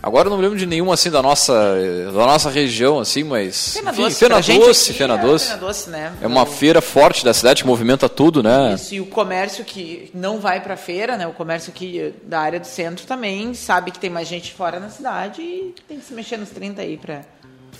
Agora eu não me lembro de nenhuma assim da nossa, da nossa região, assim, mas. Fena enfim, Doce, Fena Doce, Fena é, Doce. Doce né? É uma feira forte da cidade que movimenta tudo, né? Isso, e o comércio que não vai para feira, né? O comércio que da área do centro também sabe que tem mais gente fora na cidade e tem que se mexer nos 30 aí para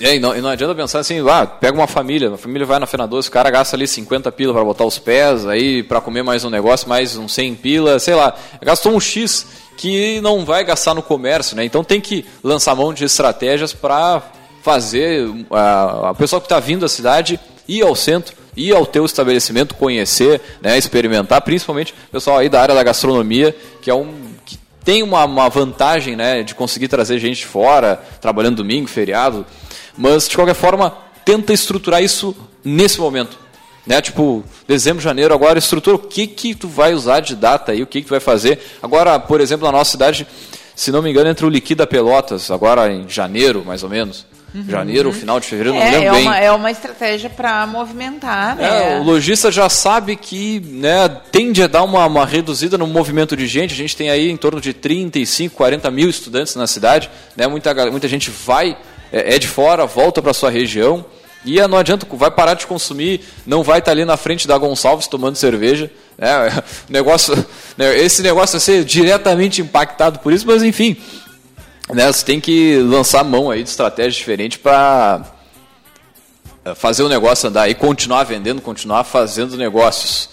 e não, e não adianta pensar assim, ah, pega uma família, a família vai na Fena Doce, o cara gasta ali 50 pila para botar os pés, aí para comer mais um negócio, mais uns 100 pila, sei lá, gastou um X que não vai gastar no comércio, né? Então tem que lançar mão de estratégias para fazer a, a pessoa que está vindo da cidade ir ao centro, ir ao teu estabelecimento, conhecer, né, experimentar, principalmente o pessoal aí da área da gastronomia, que é um que tem uma, uma vantagem, né, de conseguir trazer gente fora, trabalhando domingo, feriado, mas de qualquer forma tenta estruturar isso nesse momento né? Tipo, dezembro, janeiro, agora estrutura o que que tu vai usar de data aí, o que que tu vai fazer. Agora, por exemplo, na nossa cidade, se não me engano, entre o Liquida Pelotas, agora em janeiro, mais ou menos. Uhum. Janeiro, final de fevereiro, é, não lembro é bem. Uma, é uma estratégia para movimentar, né? É, o lojista já sabe que né, tende a dar uma, uma reduzida no movimento de gente. A gente tem aí em torno de 35, 40 mil estudantes na cidade. Né? Muita, muita gente vai, é, é de fora, volta para sua região. E não adianta, vai parar de consumir, não vai estar ali na frente da Gonçalves tomando cerveja. Né? negócio, né? Esse negócio vai ser diretamente impactado por isso, mas enfim, né? você tem que lançar mão aí de estratégias diferentes para eh, fazer o negócio andar e continuar vendendo, continuar fazendo negócios.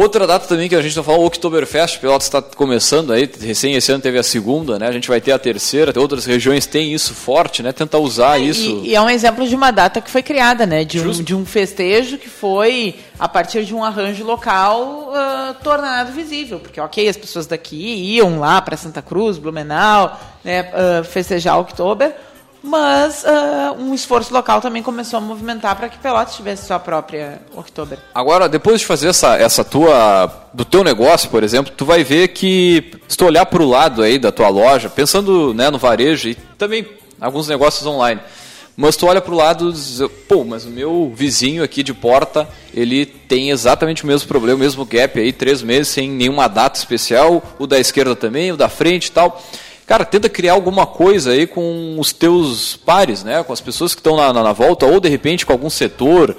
Outra data também que a gente está falando, o Oktoberfest, Pelotas está começando aí, recém esse ano teve a segunda, né? A gente vai ter a terceira, outras regiões têm isso forte, né? Tentar usar é, isso. E, e, é um exemplo de uma data que foi criada, né? De um, de um festejo que foi, a partir de um arranjo local, uh, tornado visível. Porque, ok, as pessoas daqui iam lá para Santa Cruz, Blumenau, né, uh, festejar o Oktober, mas uh, um esforço local também começou a movimentar para que Pelotas tivesse sua própria Oktober. Agora, depois de fazer essa, essa tua do teu negócio, por exemplo, tu vai ver que se tu olhar para o lado aí da tua loja, pensando né, no varejo e também alguns negócios online, mas tu olha para o lado diz, pô, mas o meu vizinho aqui de porta, ele tem exatamente o mesmo problema, o mesmo gap aí, três meses sem nenhuma data especial, o da esquerda também, o da frente e tal. Cara, tenta criar alguma coisa aí com os teus pares, né? Com as pessoas que estão na, na, na, volta, ou de repente com algum setor.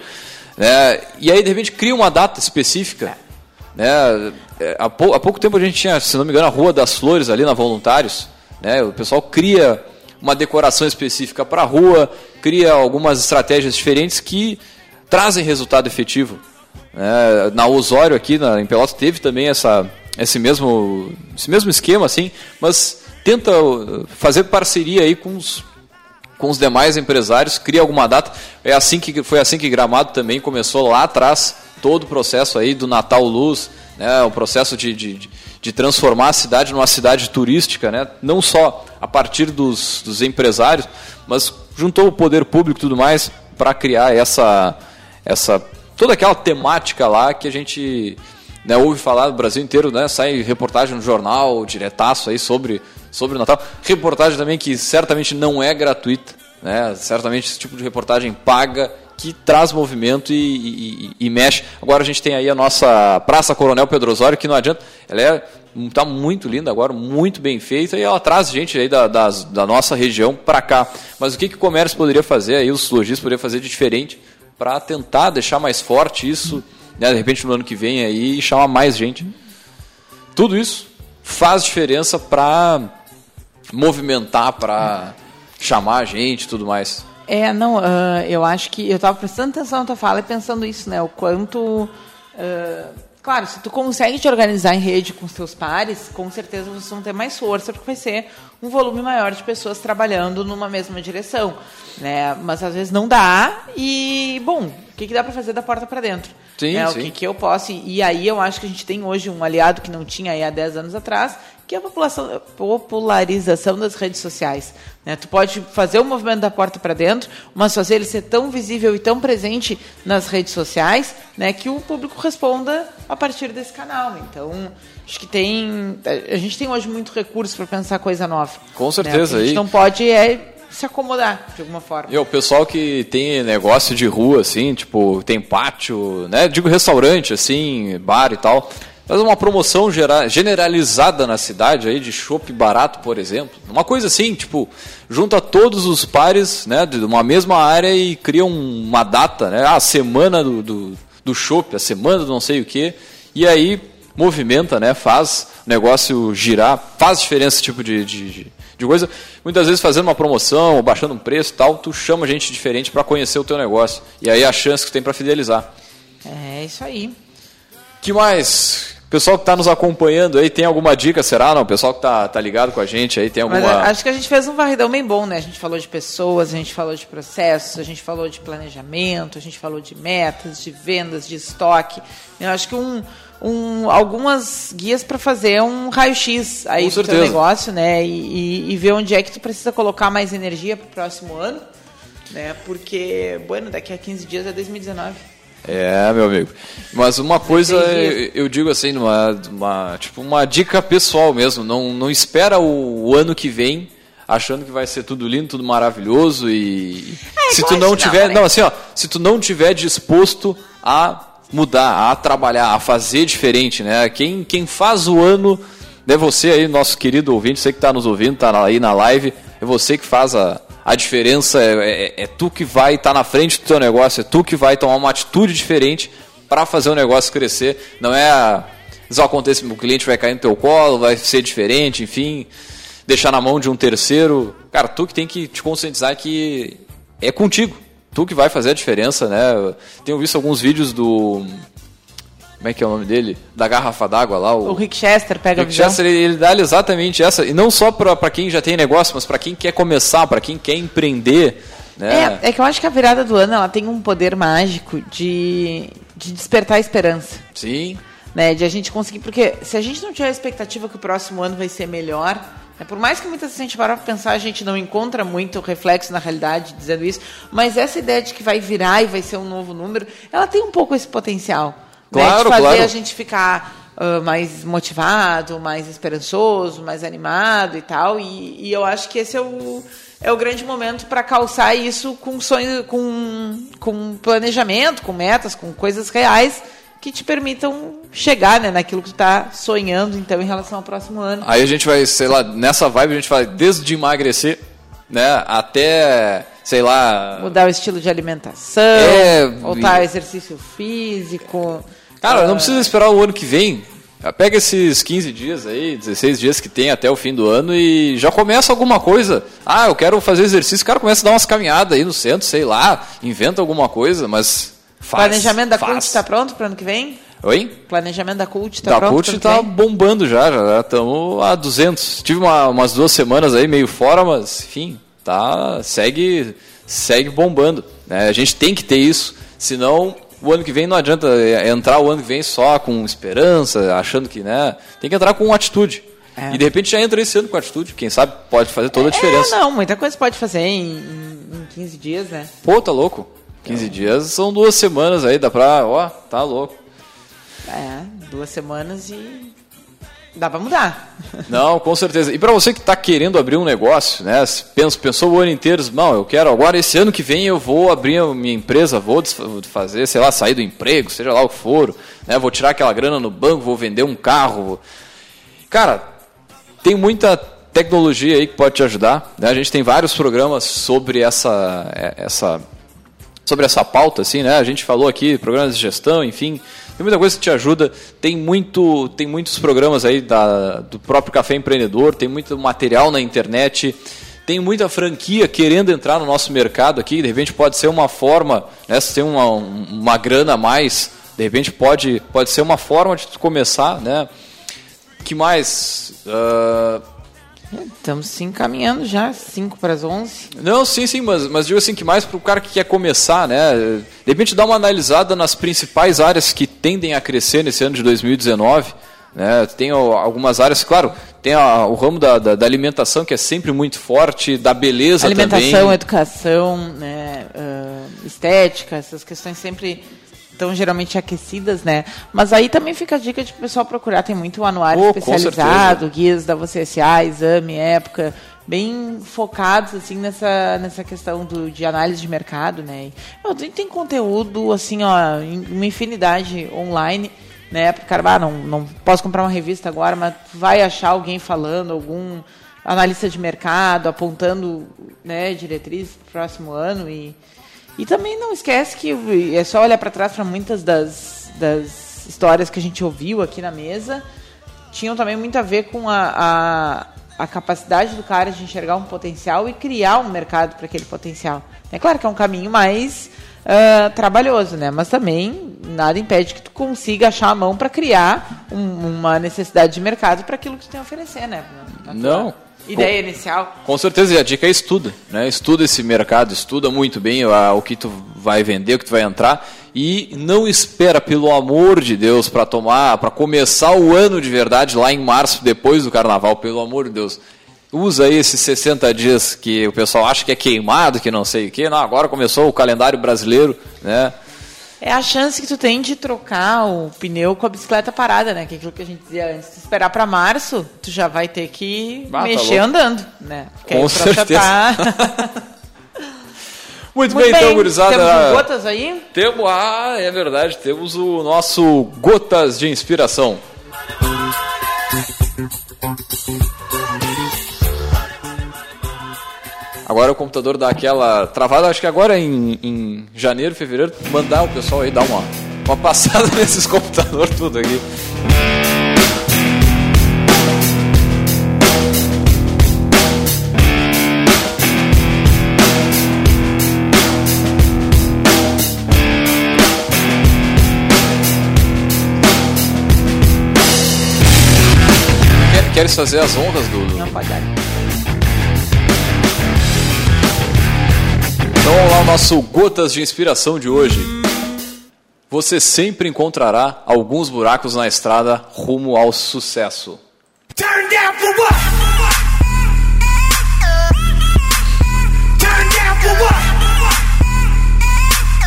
Né? E aí, de repente, cria uma data específica. Né? É, há, pou, há pouco tempo a gente tinha, se não me engano, a Rua das Flores ali na Voluntários. Né? O pessoal cria uma decoração específica para a rua, cria algumas estratégias diferentes que trazem resultado efetivo. Né? Na Osório aqui, na, em Pelotas, teve também essa, esse, mesmo, esse mesmo esquema, assim, mas tenta uh, fazer parceria aí com os, com os demais empresários, cria alguma data. É assim que foi assim que Gramado também começou lá atrás todo o processo aí do Natal Luz, né, o processo de, de, de transformar a cidade numa cidade turística, né, não só a partir dos, dos empresários, mas juntou o poder público e tudo mais para criar essa, essa toda aquela temática lá que a gente né, ouve falar do Brasil inteiro, né, sai reportagem no jornal, diretaço aí sobre sobre o Natal. Reportagem também que certamente não é gratuita, né? certamente esse tipo de reportagem paga, que traz movimento e, e, e mexe. Agora a gente tem aí a nossa Praça Coronel Pedro Osório, que não adianta, ela é está muito linda agora, muito bem feita e ela traz gente aí da, da, da nossa região para cá. Mas o que, que o comércio poderia fazer, aí os lojistas poderiam fazer de diferente para tentar deixar mais forte isso, né, de repente no ano que vem aí e chamar mais gente. Tudo isso faz diferença para movimentar para chamar a gente e tudo mais. É, não, uh, eu acho que eu estava prestando atenção na tua fala e pensando isso, né? O quanto. Uh, claro, se tu consegue te organizar em rede com os teus pares, com certeza vocês vão ter mais força, porque vai ser um volume maior de pessoas trabalhando numa mesma direção. Né? Mas às vezes não dá e, bom, que, que dá para fazer da porta para dentro. Sim, né? sim. O que, que eu posso. E aí eu acho que a gente tem hoje um aliado que não tinha aí há 10 anos atrás, que é a população, popularização das redes sociais. Né? Tu pode fazer o movimento da porta para dentro, mas fazer ele ser tão visível e tão presente nas redes sociais né, que o público responda a partir desse canal. Então, acho que tem. A gente tem hoje muito recurso para pensar coisa nova. Com né? certeza, que a gente aí- não pode é se acomodar de alguma forma. E o pessoal que tem negócio de rua, assim, tipo, tem pátio, né? Digo restaurante, assim, bar e tal. Faz uma promoção gera- generalizada na cidade aí de chopp barato, por exemplo. Uma coisa assim, tipo, junta todos os pares, né, de uma mesma área e cria um- uma data, né? A semana do, do, do chopp, a semana do não sei o quê. E aí movimenta, né? Faz o negócio girar, faz diferença esse tipo de, de, de- de coisa. Muitas vezes fazendo uma promoção, ou baixando um preço tal, tu chama gente diferente para conhecer o teu negócio. E aí a chance que tem para fidelizar. É isso aí. que mais? Pessoal que está nos acompanhando aí, tem alguma dica, será? Não, o pessoal que está tá ligado com a gente aí, tem Mas alguma... a- acho que a gente fez um varridão bem bom, né? A gente falou de pessoas, a gente falou de processos, a gente falou de planejamento, a gente falou de metas, de vendas, de estoque. Eu acho que um, um, algumas guias para fazer um raio-x aí Com do teu certeza. negócio, né? E, e- e ver onde é que tu precisa colocar mais energia para o próximo ano, né? Porque, bueno, daqui a 15 dias é 2019. É, meu amigo. Mas uma coisa, eu, eu digo assim, uma, uma, tipo, uma dica pessoal mesmo. Não, não espera o, o ano que vem achando que vai ser tudo lindo, tudo maravilhoso e se tu não tiver, não, né? não, assim, ó, se tu não tiver disposto a mudar, a trabalhar, a fazer diferente, né? Quem, quem faz o ano é você aí, nosso querido ouvinte, você que está nos ouvindo, está aí na live, é você que faz a, a diferença, é, é- é tu que vai estar na frente do teu negócio, é tu que vai tomar uma atitude diferente para fazer o negócio crescer. Não é a, só acontece, o cliente vai cair no teu colo, vai ser diferente, enfim, deixar na mão de um terceiro. Cara, tu que tem que te conscientizar que é contigo. Tu que vai fazer a diferença, né? Tenho visto alguns vídeos do. Como é que é o nome dele? Da garrafa d'água lá. O Rick Chester pega a Rick visão. Chester, ele, ele dá exatamente essa. E não só para quem já tem negócio, mas para quem quer começar, para quem quer empreender. Né? É, é que eu acho que a virada do ano ela tem um poder mágico de, de despertar a esperança. Sim. Né, de a gente conseguir, porque se a gente não tiver a expectativa que o próximo ano vai ser melhor, né, por mais que muitas vezes a gente para pensar, a gente não encontra muito reflexo na realidade dizendo isso, mas essa ideia de que vai virar e vai ser um novo número, ela tem um pouco esse potencial. Né, Claro, de fazer claro. a gente ficar ah, mais motivado, mais esperançoso, mais animado e tal. E, e eu acho que esse é o, é o grande momento para calçar isso com sonho, com, com planejamento, com metas, com coisas reais que te permitam chegar né, naquilo que tu está sonhando então em relação ao próximo ano. Aí a gente vai, sei lá, nessa vibe a gente vai desde emagrecer, né, até, sei lá. Mudar o estilo de alimentação, É, voltar ao exercício físico. Cara, Ah, não precisa esperar o ano que vem. Pega esses 15 dias aí, 16 dias que tem até o fim do ano e já começa alguma coisa. Ah, eu quero fazer exercício. O cara começa a dar umas caminhadas aí no centro, sei lá, inventa alguma coisa, mas faz. Planejamento da faz. CULT está pronto para o ano que vem? Oi? Planejamento da CULT está da pronto CUT pro ano tá que vem? bombando já, já estamos a 200. Tive uma- umas duas semanas aí meio fora, mas enfim, tá, segue, segue bombando. né? A gente tem que ter isso, senão o ano que vem não adianta é, entrar o ano que vem só com esperança, achando que, né, tem que entrar com atitude. É. E de repente já entra esse ano com atitude, quem sabe pode fazer toda a É, diferença. não, muita coisa pode fazer em, em, em 15 dias, né? Pô, tá louco? 15 dias são duas semanas aí, dá pra, ó, tá louco. É, duas semanas e dá pra mudar. Não, com certeza. E para você que está querendo abrir um negócio, né? Pensa, pensou o ano inteiro, não, eu quero agora esse ano que vem eu vou abrir a minha empresa, vou fazer, sei lá, sair do emprego, seja lá o que for, né? Vou tirar aquela grana no banco, vou vender um carro. Cara, tem muita tecnologia aí que pode te ajudar. Né? A gente tem vários programas sobre essa, é, essa sobre essa pauta, assim, né? A gente falou aqui, programas de gestão, enfim, tem muita coisa que te ajuda. Tem muito, tem muitos programas aí da, do próprio Café Empreendedor, tem muito material na internet, tem muita franquia querendo entrar no nosso mercado aqui. De repente pode ser uma forma, né? Se tem uma, um- uma grana a mais, de repente pode, pode ser uma forma de tu começar, né? Que mais? Ah, Estamos se encaminhando já, 5 para as 11. Não, sim, sim, mas, mas digo assim que mais para o cara que quer começar, né? De repente dar uma analisada nas principais áreas que tendem a crescer nesse ano de 2019. Né? Tem algumas áreas, claro, tem a, o ramo da, da, da, alimentação que é sempre muito forte, da beleza alimentação, também. Alimentação, educação, né? Uh, estética, essas questões sempre estão geralmente aquecidas, né? Mas aí também fica a dica de o pessoal procurar, tem muito anuário oh, especializado, guias da VCSA, exame, época, bem focados assim nessa, nessa questão do, de análise de mercado, né? E, tem conteúdo assim, ó, uma infinidade online, né? Porque cara, ah, não, não posso comprar uma revista agora, mas vai achar alguém falando, algum analista de mercado apontando, né, diretrizes para o próximo ano e e também não esquece que é só olhar para trás para muitas das, das histórias que a gente ouviu aqui na mesa. Tinham também muito a ver com a, a, a capacidade do cara de enxergar um potencial e criar um mercado para aquele potencial. É claro que é um caminho mais uh, trabalhoso, né? Mas também nada impede que tu consiga achar a mão para criar um, uma necessidade de mercado para aquilo que tu tem a oferecer, né? Não. Ideia com, inicial. Com certeza, e a dica é estuda, né? Estuda esse mercado, estuda muito bem o, o que tu vai vender, o que tu vai entrar e não espera, pelo amor de Deus, para tomar, para começar o ano de verdade lá em março, depois do carnaval, pelo amor de Deus. Usa esses 60 dias que o pessoal acha que é queimado, que não sei o quê. Não, agora começou o calendário brasileiro, né? É a chance que tu tem de trocar o pneu com a bicicleta parada, né? Que é aquilo que a gente dizia antes. Se esperar para março, tu já vai ter que bah, tá mexer tá andando, né? Porque com certeza. Tá... Muito, Muito bem, bem, então, gurizada. Temos gotas aí? Temos, ah, é verdade, temos o nosso Gotas de Inspiração. Agora o computador dá aquela travada, acho que agora em, em janeiro, fevereiro, mandar o pessoal aí dar uma, uma passada nesses computadores tudo aqui. Queres fazer as honras do. Não. Então vamos lá, o nosso Gotas de Inspiração de hoje. Você sempre encontrará alguns buracos na estrada rumo ao sucesso.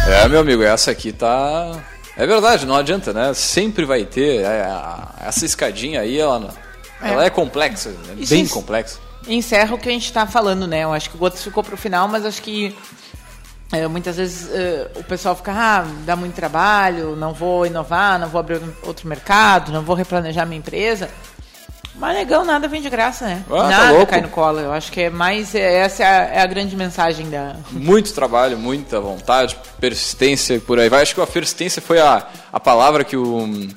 É, meu amigo, essa aqui tá. É verdade, não adianta, né? Sempre vai ter. É, essa escadinha aí, ela, é. ela é complexa, é bem complexa. Encerra o que a gente está falando, né? Eu acho que o Gotas ficou para o final, mas acho que é, muitas vezes uh, o pessoal fica, ah, dá muito trabalho, não vou inovar, não vou abrir outro mercado, não vou replanejar minha empresa. Mas legal, nada vem de graça, né? Ah, tá nada tá cai no colo. Eu acho que é mais. É, essa é a, é a, grande mensagem da. Muito trabalho, muita vontade, persistência por aí vai. Acho que a persistência foi a, a palavra que o.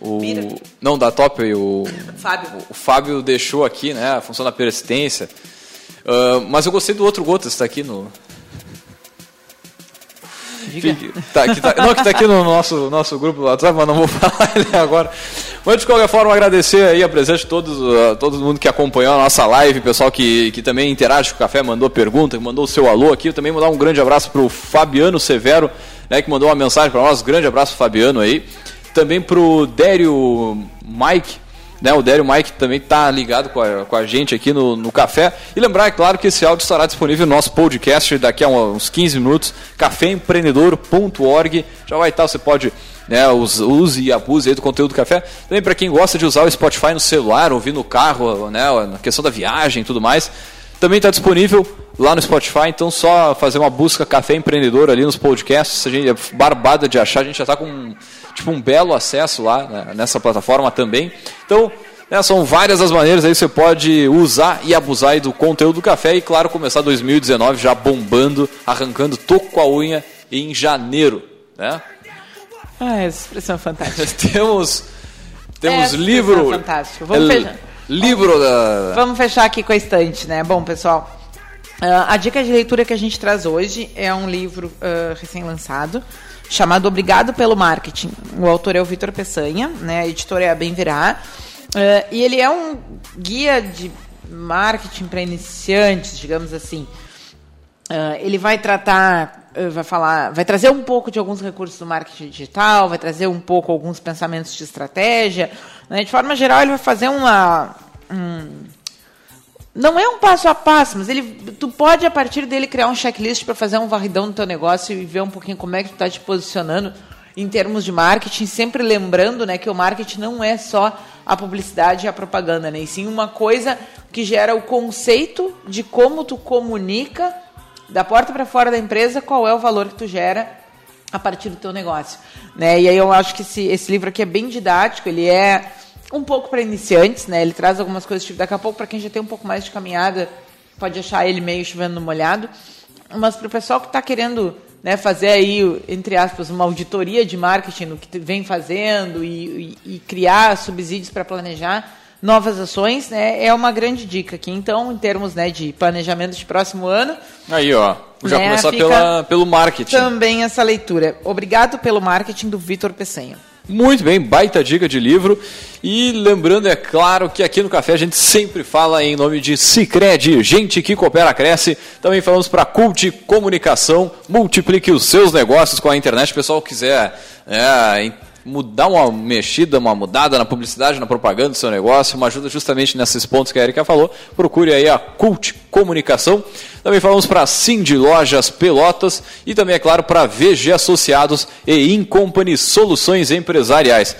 O, não, da Top, o Fábio. o Fábio deixou aqui, né? A função da persistência. Uh, mas eu gostei do outro Gotas, está aqui no. Fique, tá, que tá, não, que está aqui no nosso, nosso grupo lá atrás, mas não vou falar ele agora. Mas de qualquer forma, agradecer aí a presença de todos, uh, todo mundo que acompanhou a nossa live, pessoal que, que também interage com o café, mandou pergunta, mandou o seu alô aqui. Eu também mandar um grande abraço para o Fabiano Severo, né, que mandou uma mensagem para nós. Grande abraço, Fabiano aí. Também para o Dério Mike, né, o Dério Mike também está ligado com a, com a gente aqui no, no café. E lembrar, é claro, que esse áudio estará disponível no nosso podcast daqui a uns 15 minutos, caféempreendedor.org. Já vai estar, você pode né, use e abuse aí do conteúdo do café. Também para quem gosta de usar o Spotify no celular, ouvir no carro, né, na questão da viagem e tudo mais. Também está disponível lá no Spotify, então só fazer uma busca Café Empreendedor ali nos podcasts, a gente é barbada de achar, a gente já está com tipo um belo acesso lá né, nessa plataforma também. Então, né, são várias as maneiras aí que você pode usar e abusar do conteúdo do café e, claro, começar 2019 já bombando, arrancando toco com a unha em janeiro, né? Ah, essa expressão fantástica. temos temos essa livro. Fantástico. Vamos fechar. Livro da. Vamos fechar aqui com a estante, né? Bom, pessoal. Uh, a dica de leitura que a gente traz hoje é um livro uh, recém-lançado chamado Obrigado pelo Marketing. O autor é o Vitor Peçanha, né? a editora é a Bem Virá. Uh, e ele é um guia de marketing para iniciantes, digamos assim. Uh, ele vai tratar, vai falar, vai trazer um pouco de alguns recursos do marketing digital, vai trazer um pouco alguns pensamentos de estratégia. Né? De forma geral, ele vai fazer uma. Um, não é um passo a passo, mas ele, tu pode a partir dele criar um checklist para fazer um varridão no teu negócio e ver um pouquinho como é que tu está te posicionando em termos de marketing, sempre lembrando, né, que o marketing não é só a publicidade e a propaganda, né, e sim uma coisa que gera o conceito de como tu comunica da porta para fora da empresa qual é o valor que tu gera a partir do teu negócio, né? E aí eu acho que esse, esse livro aqui é bem didático, ele é um pouco para iniciantes, né? Ele traz algumas coisas, tipo, daqui a pouco para quem já tem um pouco mais de caminhada, pode achar ele meio chovendo no molhado, mas para o pessoal que está querendo né, fazer aí, entre aspas, uma auditoria de marketing no que vem fazendo e, e, e criar subsídios para planejar novas ações, né, é uma grande dica aqui. Então, em termos né, de planejamento de próximo ano. Aí, ó. Já né, começar pela, pelo marketing. Também essa leitura. Obrigado pelo marketing do Vitor Peçanha. Muito bem, baita dica de livro. E lembrando, é claro, que aqui no Café a gente sempre fala em nome de Cicred, gente que coopera, cresce. Também falamos para Cult Comunicação, multiplique os seus negócios com a internet. O pessoal quiser é, mudar uma mexida, uma mudada na publicidade, na propaganda do seu negócio, uma ajuda justamente nesses pontos que a Erika falou, procure aí a Cult Comunicação. Também falamos para Cindy Lojas Pelotas e também, é claro, para VG Associados e Incompany Soluções Empresariais.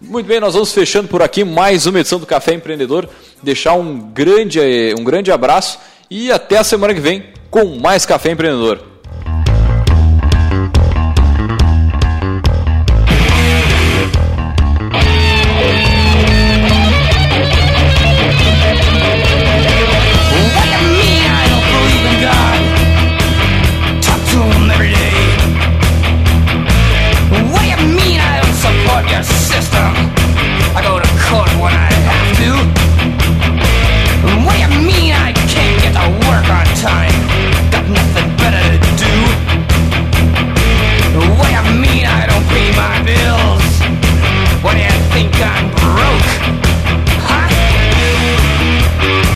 Muito bem, nós vamos fechando por aqui mais uma edição do Café Empreendedor. Deixar um grande, um grande abraço e até a semana que vem com mais Café Empreendedor.